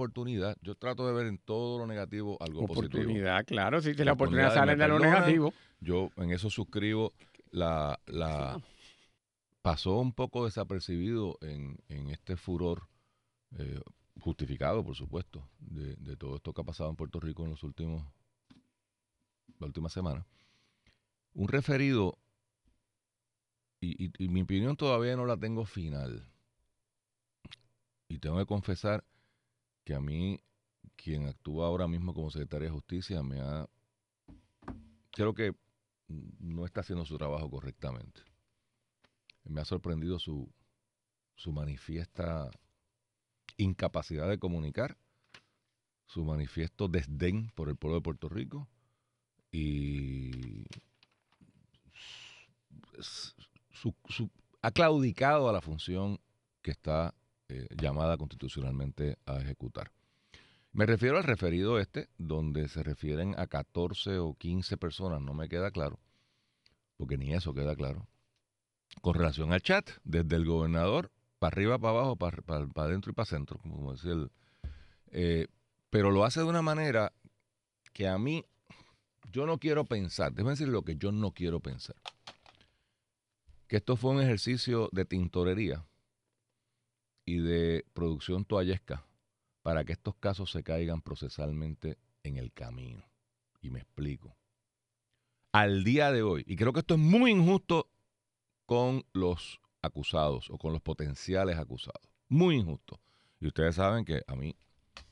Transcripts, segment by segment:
oportunidad. Yo trato de ver en todo lo negativo algo positivo. Oportunidad, claro. Si la oportunidad sale de lo negativo. Yo en eso suscribo. La, la pasó un poco desapercibido en, en este furor eh, justificado, por supuesto, de, de, todo esto que ha pasado en Puerto Rico en los últimos la última semana. Un referido y, y, mi opinión todavía no la tengo final. Y tengo que confesar que a mí, quien actúa ahora mismo como secretaria de Justicia, me ha... Creo que no está haciendo su trabajo correctamente. Me ha sorprendido su, su manifiesta incapacidad de comunicar, su manifiesto desdén por el pueblo de Puerto Rico y ha claudicado a la función que está eh, llamada constitucionalmente a ejecutar. Me refiero al referido este, donde se refieren a 14 o 15 personas, no me queda claro, porque ni eso queda claro, con relación al chat, desde el gobernador para arriba, para abajo, para, adentro y para centro, como decía el... Eh, pero lo hace de una manera que a mí, yo no quiero pensar, déjame decir lo que yo no quiero pensar que esto fue un ejercicio de tintorería y de producción toallesca para que estos casos se caigan procesalmente en el camino. Y me explico. Al día de hoy, y creo que esto es muy injusto con los acusados o con los potenciales acusados. Muy injusto. Y ustedes saben que a mí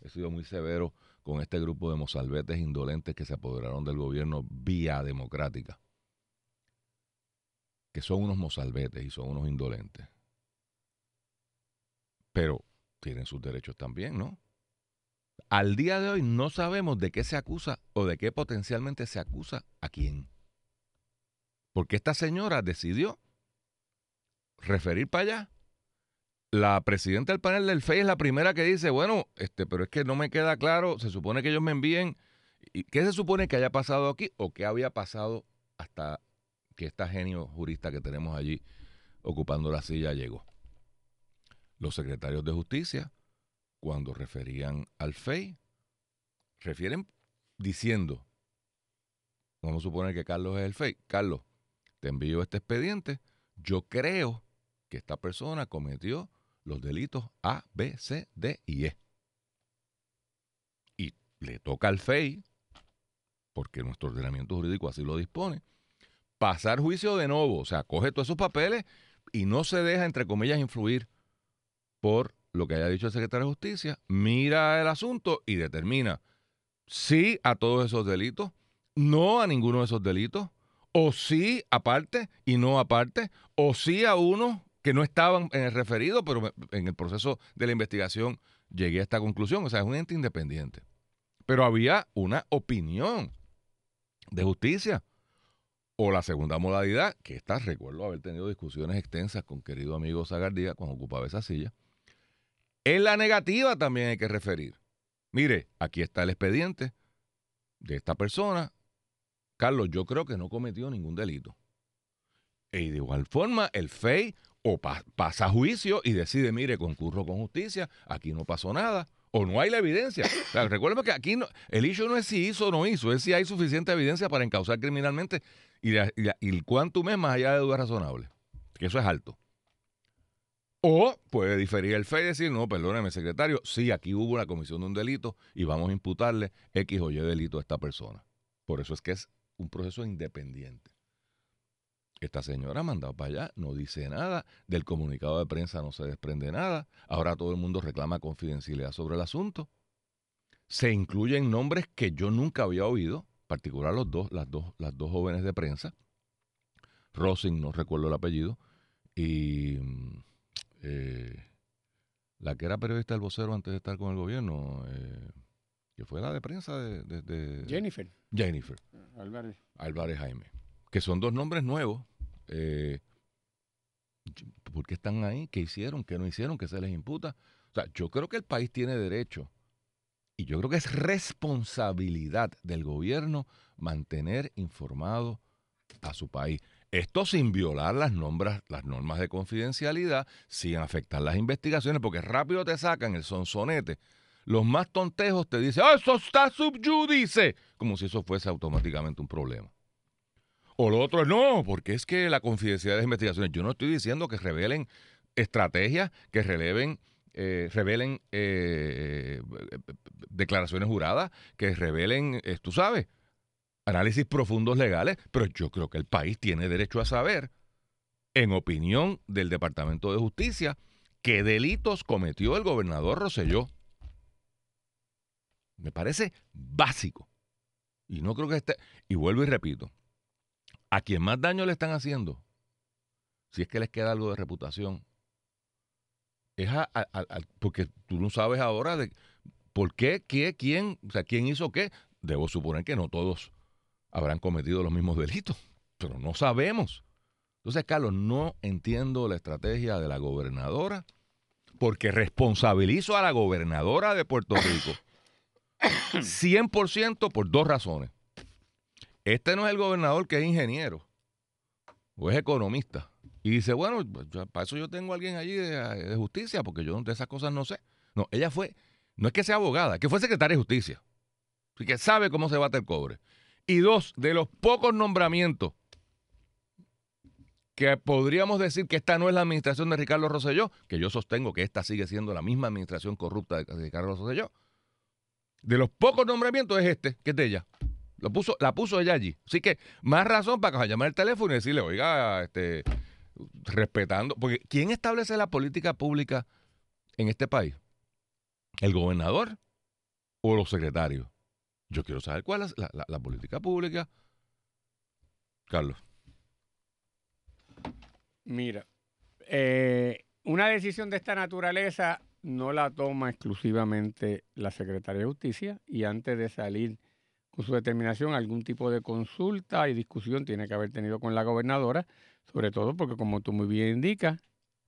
he sido muy severo con este grupo de mozalbetes indolentes que se apoderaron del gobierno vía democrática que son unos mozalbetes y son unos indolentes. Pero tienen sus derechos también, ¿no? Al día de hoy no sabemos de qué se acusa o de qué potencialmente se acusa a quién. Porque esta señora decidió referir para allá. La presidenta del panel del FEI es la primera que dice, bueno, este, pero es que no me queda claro, se supone que ellos me envíen, ¿qué se supone que haya pasado aquí o qué había pasado hasta que esta genio jurista que tenemos allí ocupando la silla llegó. Los secretarios de justicia, cuando referían al FEI, refieren diciendo, vamos a suponer que Carlos es el FEI, Carlos, te envío este expediente, yo creo que esta persona cometió los delitos A, B, C, D y E. Y le toca al FEI, porque nuestro ordenamiento jurídico así lo dispone, pasar juicio de nuevo. O sea, coge todos esos papeles y no se deja, entre comillas, influir por lo que haya dicho el secretario de Justicia, mira el asunto y determina sí a todos esos delitos, no a ninguno de esos delitos, o sí aparte y no aparte, o sí a unos que no estaban en el referido, pero en el proceso de la investigación llegué a esta conclusión. O sea, es un ente independiente. Pero había una opinión de justicia o la segunda modalidad, que esta recuerdo haber tenido discusiones extensas con querido amigo Zagardía cuando ocupaba esa silla. En la negativa también hay que referir. Mire, aquí está el expediente de esta persona. Carlos, yo creo que no cometió ningún delito. Y de igual forma, el FEI o pasa a juicio y decide, mire, concurro con justicia, aquí no pasó nada o no hay la evidencia. recuerden que aquí no, el hecho no es si hizo o no hizo, es si hay suficiente evidencia para encauzar criminalmente y, el cuánto es más allá de dudas razonables, que eso es alto. O puede diferir el FEI y decir, no, perdóneme, secretario, sí, aquí hubo una comisión de un delito y vamos a imputarle X o Y delito a esta persona. Por eso es que es un proceso independiente. Esta señora ha mandado para allá, no dice nada, del comunicado de prensa no se desprende nada, ahora todo el mundo reclama confidencialidad sobre el asunto. Se incluyen nombres que yo nunca había oído, en particular los dos, las, dos, las dos jóvenes de prensa, Rosing, no recuerdo el apellido, y eh, la que era periodista del vocero antes de estar con el gobierno, eh, que fue la de prensa de, Jennifer. Jennifer. Álvarez. Álvarez Jaime que son dos nombres nuevos. Eh, ¿Por qué están ahí? ¿Qué hicieron? ¿Qué no hicieron? ¿Qué se les imputa? O sea, yo creo que el país tiene derecho y yo creo que es responsabilidad del gobierno mantener informado a su país. Esto sin violar las, nombras, las normas de confidencialidad, sin afectar las investigaciones, porque rápido te sacan el sonsonete los más tontejos te dicen, ¡ah, eso está subyudice! Como si eso fuese automáticamente un problema. O lo otro es, no, porque es que la confidencialidad de las investigaciones, yo no estoy diciendo que revelen estrategias, que releven, eh, revelen eh, declaraciones juradas, que revelen, eh, tú sabes, análisis profundos legales, pero yo creo que el país tiene derecho a saber, en opinión del Departamento de Justicia, qué delitos cometió el gobernador Roselló. Me parece básico. Y no creo que esté. Y vuelvo y repito: a quien más daño le están haciendo, si es que les queda algo de reputación, es a, porque tú no sabes ahora de por qué, qué, quién, o sea, quién hizo qué. Debo suponer que no todos habrán cometido los mismos delitos, pero no sabemos. Entonces, Carlos, no entiendo la estrategia de la gobernadora porque responsabilizo a la gobernadora de Puerto Rico 100% por dos razones. Este no es el gobernador que es ingeniero o es economista. Y dice, bueno, pues, para eso yo tengo a alguien allí de, justicia, porque yo de esas cosas no sé. No, ella fue, no es que sea abogada, es que fue secretaria de justicia. Así que sabe cómo se bate el cobre. Y dos, de los pocos nombramientos que podríamos decir que esta no es la administración de Ricardo Rosselló, que yo sostengo que esta sigue siendo la misma administración corrupta de Ricardo Rosselló. De los pocos nombramientos es este, que es de ella. Lo puso, la puso ella allí. Así que más razón para llamar el teléfono y decirle, oiga, este, respetando. Porque ¿quién establece la política pública en este país? ¿El gobernador o los secretarios? Yo quiero saber cuál es la política pública. Carlos. Mira, eh, una decisión de esta naturaleza no la toma exclusivamente la Secretaría de Justicia y antes de salir con su determinación, algún tipo de consulta y discusión tiene que haber tenido con la gobernadora, sobre todo porque como tú muy bien indicas,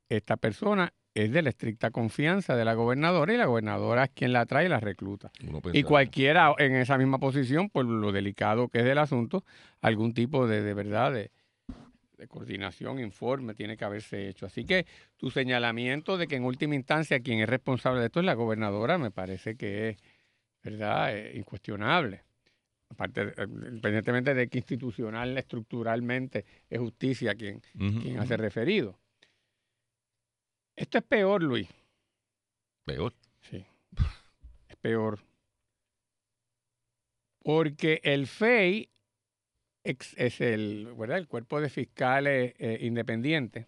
esta persona es de la estricta confianza de la gobernadora y la gobernadora es quien la trae y la recluta. Y cualquiera en esa misma posición, por lo delicado que es del asunto, algún tipo de, de verdad de, de coordinación, informe, tiene que haberse hecho. Así que tu señalamiento de que en última instancia quien es responsable de esto es la gobernadora, me parece que es, ¿verdad?, eh, incuestionable. Aparte, eh, independientemente de que institucional, estructuralmente, es justicia quien, quien hace referido. Esto es peor, Luis. Peor. Sí. Es peor. Porque el FEI es el, ¿verdad? el cuerpo de fiscales eh, independientes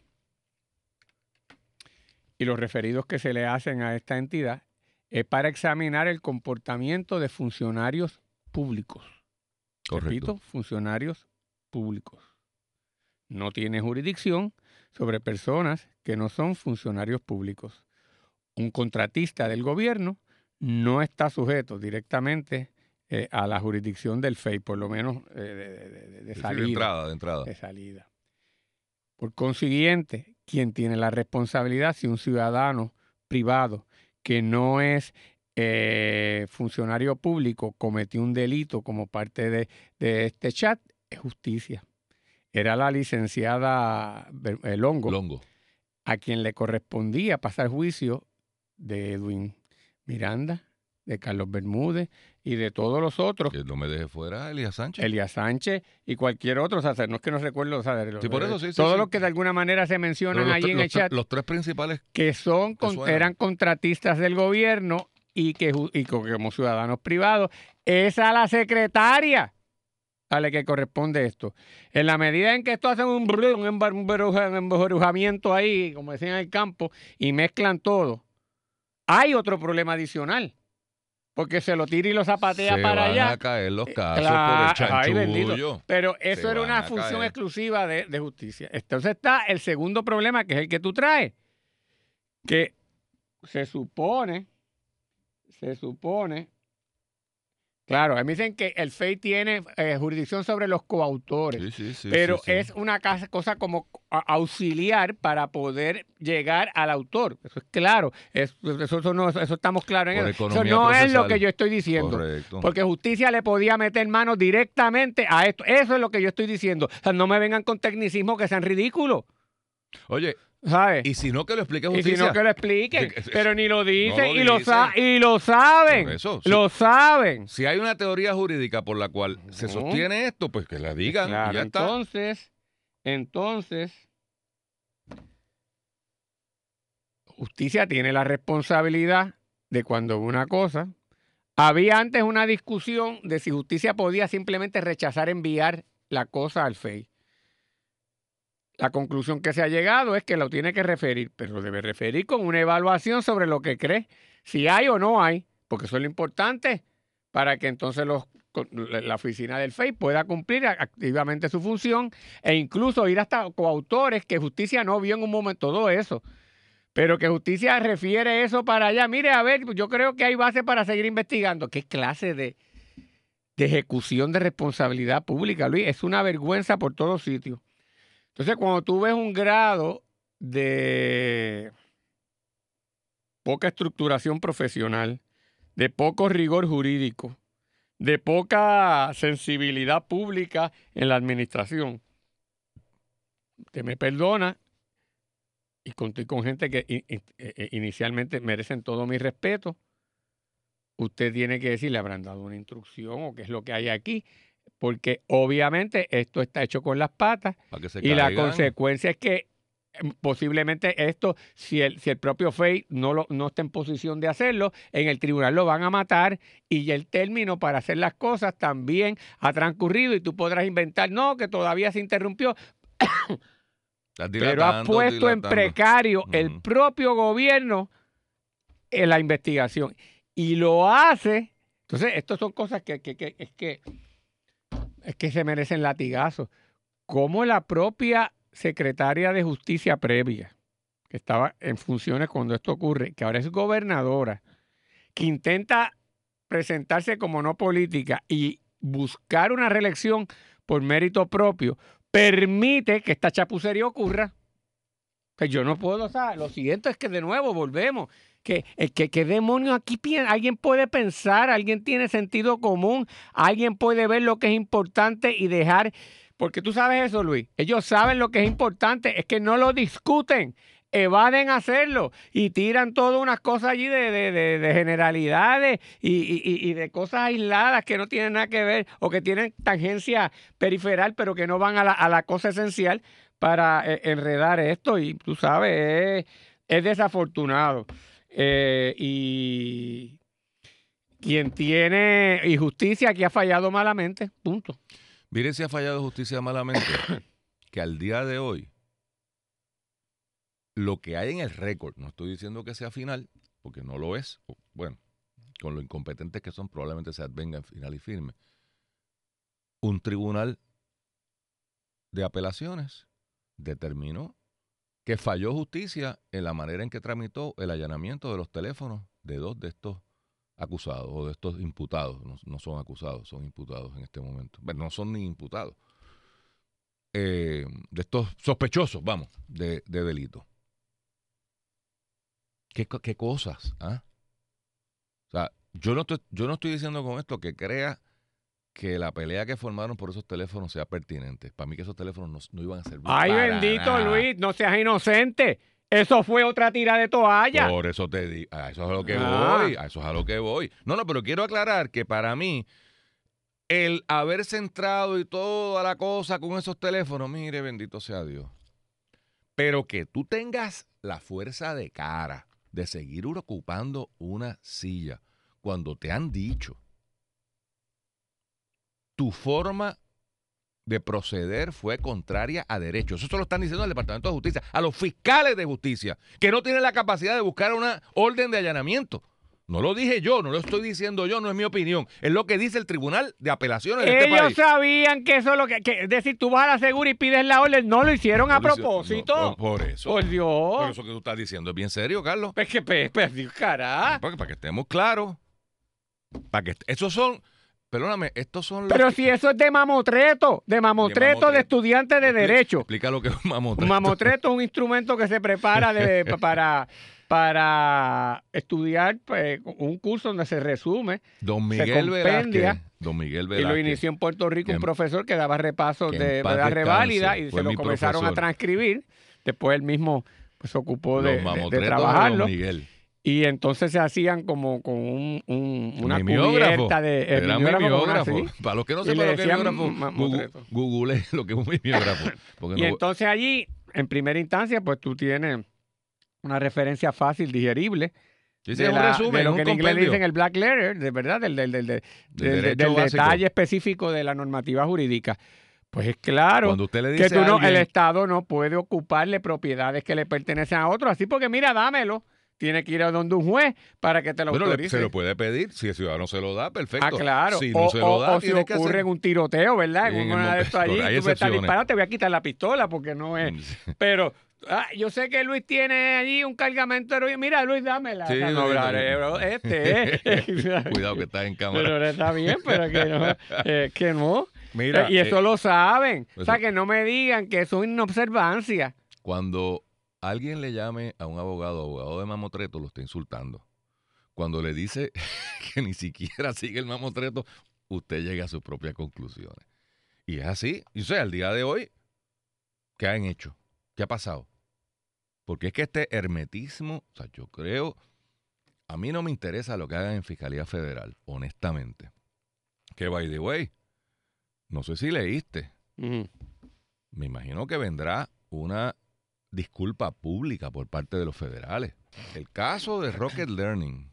y los referidos que se le hacen a esta entidad es para examinar el comportamiento de funcionarios públicos. Repito, funcionarios públicos. No tiene jurisdicción sobre personas que no son funcionarios públicos. Un contratista del gobierno no está sujeto directamente eh, a la jurisdicción del FEI, por lo menos eh, de, salida. de entrada, de entrada. De salida. Por consiguiente, quien tiene la responsabilidad si un ciudadano privado que no es eh, funcionario público cometió un delito como parte de, este chat, es justicia. Era la licenciada Longo, Longo, a quien le correspondía pasar juicio de Edwin Miranda, de Carlos Bermúdez y de todos los otros. Que no me deje fuera Elías Sánchez. Elías Sánchez y cualquier otro. O sea, no es que no recuerdo. O sea, sí, por eso, sí, todos los que de alguna manera se mencionan ahí en el chat. Los tres principales. Que son eran contratistas del gobierno y que y como ciudadanos privados. Es a la secretaria a la que corresponde esto. En la medida en que esto hacen un, un embrujamiento ahí, como decían en el campo, y mezclan todo, hay otro problema adicional porque se lo tira y lo zapatea para allá. Van a caer los eh, casos por el Pero eso era una función exclusiva de, de, justicia. Entonces está el segundo problema, que es el que tú traes, que se supone, se supone Claro, me dicen que el FEI tiene eh, jurisdicción sobre los coautores, pero es una cosa como auxiliar para poder llegar al autor. Eso es claro, eso, no, eso estamos claros en eso. Eso no es lo que yo estoy diciendo, porque justicia le podía meter mano directamente a esto. Eso es lo que yo estoy diciendo. O sea, no me vengan con tecnicismos que sean ridículos. Oye, ¿Sabes? Y si no, que lo explique Y justicia. si no, que lo expliquen. Pero ni lo dicen lo y, lo sa- y lo saben. Eso, sí. Lo saben. Si hay una teoría jurídica por la cual se sostiene esto, pues que la digan Claro, y ya está. entonces, entonces, justicia tiene la responsabilidad de cuando una cosa. Había antes una discusión de si justicia podía simplemente rechazar enviar la cosa al FEI. La conclusión que se ha llegado es que lo tiene que referir, pero lo debe referir con una evaluación sobre lo que cree, si hay o no hay, porque eso es lo importante para que entonces los, la oficina del FEI pueda cumplir activamente su función e incluso ir hasta coautores que justicia no vio en un momento todo eso. Pero que justicia refiere eso para allá. Mire, a ver, yo creo que hay base para seguir investigando. ¿Qué clase de, de ejecución de responsabilidad pública, Luis? Es una vergüenza por todos sitios. Entonces, cuando tú ves un grado de poca estructuración profesional, de poco rigor jurídico, de poca sensibilidad pública en la administración, te me perdona, y conté con gente que i- eh, inicialmente merecen todo mi respeto, usted tiene que decir, le habrán dado una instrucción o qué es lo que hay aquí, porque obviamente esto está hecho con las patas y la consecuencia es que em, posiblemente esto, si el, si el propio FEI no, lo, no está en posición de hacerlo, en el tribunal lo van a matar y el término para hacer las cosas también ha transcurrido y tú podrás inventar, no, que todavía se interrumpió, pero ha dilatando, puesto en precario el Ujú. propio gobierno en la investigación y lo hace. Entonces, estas son cosas que, que- que- es que es que se merecen latigazos. Como la propia secretaria de Justicia previa, que estaba en funciones cuando esto ocurre, que ahora es gobernadora, que intenta presentarse como no política y buscar una reelección por mérito propio, permite que esta chapucería ocurra. Que yo no puedo, o sea, lo siguiente es que de nuevo volvemos. Que, eh, que, ¿Qué demonio aquí piensa? Alguien puede pensar, alguien tiene sentido común, alguien puede ver lo que es importante y dejar. Porque tú sabes eso, Luis. Ellos saben lo que es importante, es que no lo discuten, evaden hacerlo y tiran todas unas cosas allí de, de- de- de generalidades y, y- y- de cosas aisladas que no tienen nada que ver o que tienen tangencia periferal, pero que no van a la, a la cosa esencial para eh, enredar esto. Y tú sabes, es, es desafortunado. Eh, y quien tiene injusticia aquí ha fallado malamente, punto. Miren si ha fallado justicia malamente, que al día de hoy, lo que hay en el récord, no estoy diciendo que sea final, porque no lo es, bueno, con lo incompetentes que son, probablemente se advenga en final y firme. Un tribunal de apelaciones determinó que falló justicia en la manera en que tramitó el allanamiento de los teléfonos de dos de estos acusados o de estos imputados. No, no son acusados, son imputados en este momento. Bueno, no son ni imputados. Eh, de estos sospechosos, vamos, de, de delito. ¿Qué, qué cosas? ah? O sea, yo no, estoy, yo no estoy diciendo con esto que crea que la pelea que formaron por esos teléfonos sea pertinente. Para mí que esos teléfonos no, no iban a servir Ay, para bendito nada. Luis, no seas inocente. Eso fue otra tira de toalla. Por eso te digo, a eso es a lo que Ah. voy, a eso es a lo que voy. No, no, pero quiero aclarar que para mí el haber centrado y toda la cosa con esos teléfonos, mire, bendito sea Dios. Pero que tú tengas la fuerza de cara de seguir ocupando una silla cuando te han dicho tu forma de proceder fue contraria a derecho. Eso se lo están diciendo al Departamento de Justicia, a los fiscales de justicia, que no tienen la capacidad de buscar una orden de allanamiento. No lo dije yo, no lo estoy diciendo yo, no es mi opinión. Es lo que dice el Tribunal de Apelaciones de este Ellos país. sabían que eso es lo que, que- Es decir, tú vas a la segura y pides la orden. No lo hicieron a lo propósito. no, por, por eso. Por Dios. Por eso que tú estás diciendo es bien serio, Carlos. Es que, pues, pues, Dios, cará. Para, para que estemos claros. Para que esos son, perdóname, estos son los Pero que- si eso es de mamotreto, de mamotreto de, mamotreto. estudiante de Expli- derecho. Explica lo que es un mamotreto. Un mamotreto es un instrumento que se prepara de- para, para estudiar pues, un curso donde se resume. Don Miguel Velázquez. Don Miguel Y lo Velázquez. inició en Puerto Rico que un profesor que daba repasos de la reválida y se lo comenzaron a transcribir. Después él mismo pues se ocupó de, de- de de trabajarlo. Don Miguel. Y entonces se hacían como con un, un- una cubierta de eh, Era mimeógrafo. Para los que no sepan lo que es mimeógrafo, Google, lo que es un mimeógrafo. Y no- entonces allí, en primera instancia, pues tú tienes una referencia fácil, digerible, Sí, sí, de, un la- resumen, de lo un que en inglés dicen el black letter, de verdad, del, del, del, del- detalle específico de la normativa jurídica. Pues es claro Cuando usted le dice que tú no, alguien, el Estado no puede ocuparle propiedades que le pertenecen a otros, así porque mira, dámelo. Tiene que ir a donde un juez para que te lo bueno, autorice. se lo puede pedir. Si el ciudadano se lo da, perfecto. Ah, claro. Si no o se lo da, o- o si que ocurre hacer- un tiroteo, ¿verdad? En una de estos allí, hay tú me estás disparando, te voy a quitar la pistola porque no es. Pero ah, yo sé que Luis tiene allí un cargamento de heroína. Mira, Luis, dámela. Sí, no, eh, bro, este es. Cuidado que estás en cámara. Pero está bien, pero que no. eh, que no. Mira, y eso eh, lo saben. O sea, eso- que no me digan que eso es inobservancia. cuando alguien le llame a un abogado, abogado de mamotreto, lo está insultando. Cuando le dice que ni siquiera sigue el mamotreto, usted llega a sus propias conclusiones. Y es así. Y o sea, al día de hoy, ¿qué han hecho? ¿Qué ha pasado? Porque es que este hermetismo, o sea, yo creo, a mí no me interesa lo que hagan en Fiscalía Federal, honestamente. Que, by the way, no sé si leíste, me imagino que vendrá una disculpa pública por parte de los federales. El caso de Rocket Learning,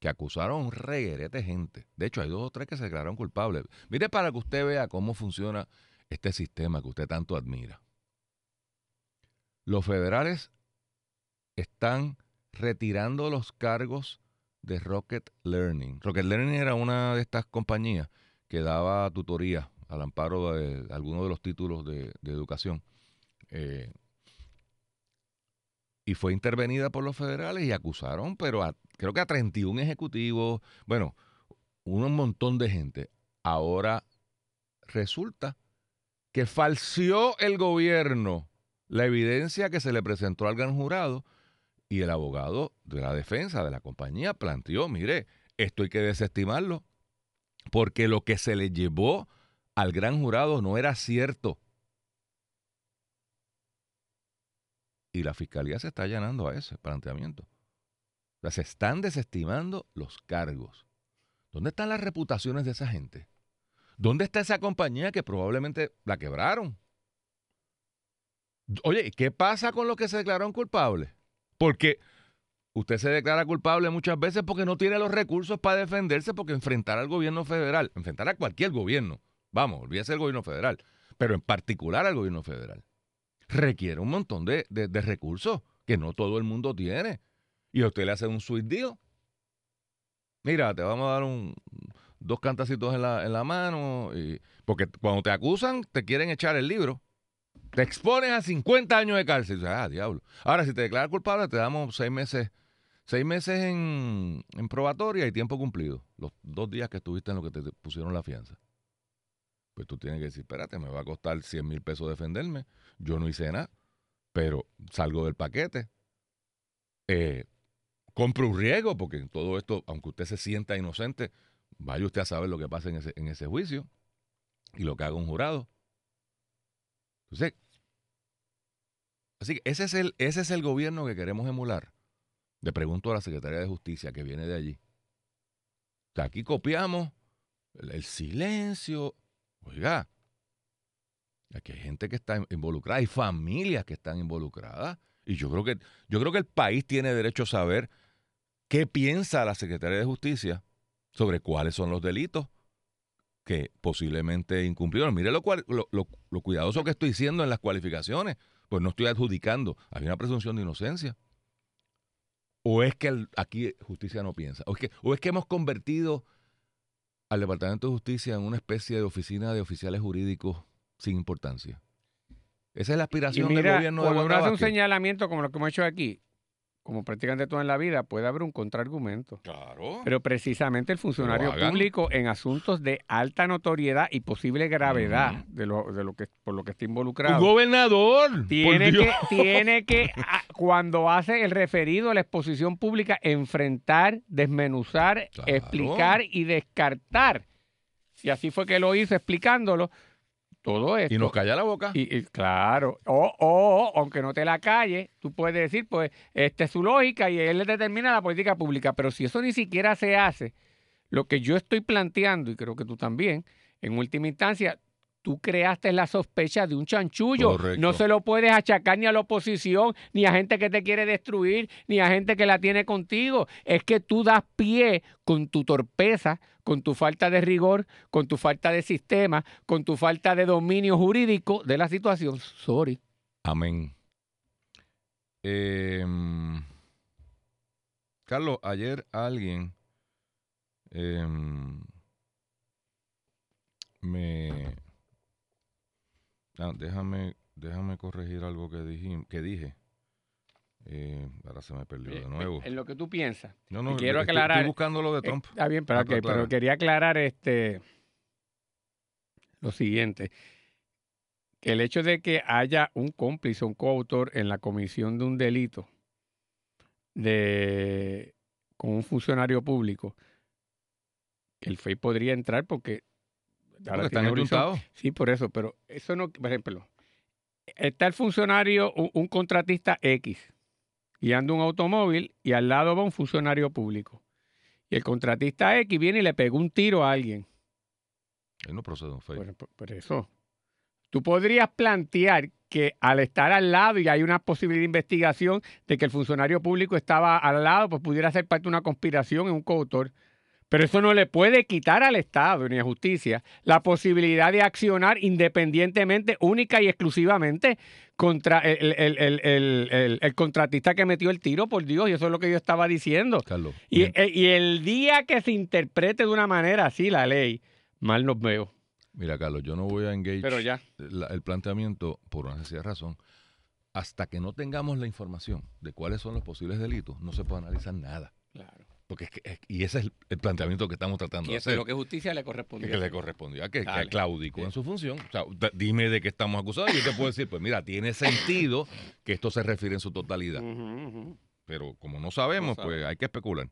que acusaron un reguerete gente. De hecho, hay dos o tres que se declararon culpables. Mire para que usted vea cómo funciona este sistema que usted tanto admira. Los federales están retirando los cargos de Rocket Learning. Rocket Learning era una de estas compañías que daba tutoría al amparo de algunos de los títulos de, de educación. Eh, y fue intervenida por los federales y acusaron, pero a- creo que a 31 ejecutivos, bueno, un montón de gente. Ahora resulta que falseó el gobierno la evidencia que se le presentó al gran jurado y el abogado de la defensa de la compañía planteó, mire, esto hay que desestimarlo porque lo que se le llevó al gran jurado no era cierto. Y la fiscalía se está allanando a ese planteamiento. O sea, se están desestimando los cargos. ¿Dónde están las reputaciones de esa gente? ¿Dónde está esa compañía que probablemente la quebraron? Oye, ¿qué pasa con los que se declararon culpables? Porque usted se declara culpable muchas veces porque no tiene los recursos para defenderse, porque enfrentar al gobierno federal, enfrentar a cualquier gobierno, vamos, olvídese del gobierno federal, pero en particular al gobierno federal, requiere un montón de, de- recursos que no todo el mundo tiene. Y a usted le hace un sweet deal. Mira, te vamos a dar un, dos cantacitos en la, en la mano, y- porque cuando te acusan, te quieren echar el libro. Te expones a 50 años de cárcel. Ah, diablo. Ahora, si te declaras culpable, te damos seis meses, seis meses en, en probatoria y tiempo cumplido. Los dos días que estuviste en lo que te pusieron la fianza. Pues tú tienes que decir, espérate, me va a costar 100 mil pesos defenderme. Yo no hice nada, pero salgo del paquete. Eh, compro un riesgo, porque en todo esto, aunque usted se sienta inocente, vaya usted a saber lo que pasa en ese, juicio y lo que haga un jurado. Entonces, así que ese es el, ese es el gobierno que queremos emular. Le pregunto a la Secretaría de Justicia que viene de allí. Aquí copiamos el silencio. Oiga, aquí hay gente que está involucrada, hay familias que están involucradas. Y yo creo que, yo creo que el país tiene derecho a saber qué piensa la Secretaría de Justicia sobre cuáles son los delitos que posiblemente incumplieron. Mire lo, lo, lo- cuidadoso que estoy siendo en las cualificaciones, pues no estoy adjudicando. Hay una presunción de inocencia. O es que aquí justicia no piensa. O es, que, o es que hemos convertido al Departamento de Justicia en una especie de oficina de oficiales jurídicos sin importancia. Esa es la aspiración del gobierno de cuando uno hace un señalamiento como lo que hemos hecho aquí, como prácticamente todo en la vida, puede haber un contraargumento. Claro. Pero precisamente el funcionario público en asuntos de alta notoriedad y posible gravedad de, lo, de lo que por lo que está un involucrado. gobernador. Tiene que, tiene que, a- cuando hace el referido a la exposición pública, enfrentar, desmenuzar, Claro. explicar y descartar. Si así fue que lo hizo explicándolo, todo esto. Y nos calla la boca. Y, y claro, o, o, aunque no te la calle, tú puedes decir, pues, esta es su lógica y él determina la política pública. Pero si eso ni siquiera se hace, lo que yo estoy planteando, y creo que tú también, en última instancia, tú creaste la sospecha de un chanchullo. Correcto. No se lo puedes achacar ni a la oposición, ni a gente que te quiere destruir, ni a gente que la tiene contigo. Es que tú das pie con tu torpeza, con tu falta de rigor, con tu falta de sistema, con tu falta de dominio jurídico de la situación. Sorry. Amén. Em, Carlos, ayer alguien em, me... Ah, déjame, déjame corregir algo que, dije, que dije. Eh, ahora se me perdió de nuevo. En lo que tú piensas. No, no, quiero estoy- aclarar- Estoy buscando lo de Eh, Trump. Está bien, pero, Ah, pero quería aclarar este lo siguiente. Que el hecho de que haya un cómplice, un coautor en la comisión de un delito de con un funcionario público, el FEI podría entrar porque ahora Porque está en tiene el horizonte. juntado. Sí, por eso, pero eso no, por ejemplo, está el funcionario, un, un contratista X, guiando un automóvil y al lado va un funcionario público. Y el contratista X viene y le pegó un tiro a alguien. Él no procede un. Por, por- por eso. Tú podrías plantear que al estar al lado y hay una posibilidad de investigación de que el funcionario público estaba al lado, pues pudiera ser parte de una conspiración en un coautor. Pero eso no le puede quitar al Estado ni a justicia la posibilidad de accionar independientemente, única y exclusivamente contra el, el- el- el- contratista que metió el tiro, por Dios, y eso es lo que yo estaba diciendo. Carlos. Y, eh, y el día que se interprete de una manera así la ley, mal nos veo. Mira, Carlos, yo no voy a engage Pero ya. la- el planteamiento por una sencilla razón. Hasta que no tengamos la información de cuáles son los posibles delitos, no se puede analizar nada. Claro. Porque es que, es- y ese es el, planteamiento que estamos tratando Y de eso hacer. es lo que justicia le corresponde. que le correspondía, que, que Dale. claudicó en su función. O sea, dime de qué estamos acusados y yo te puedo decir, pues mira, tiene sentido que esto se refiere en su totalidad. Pero como no sabemos, No pues hay que especular.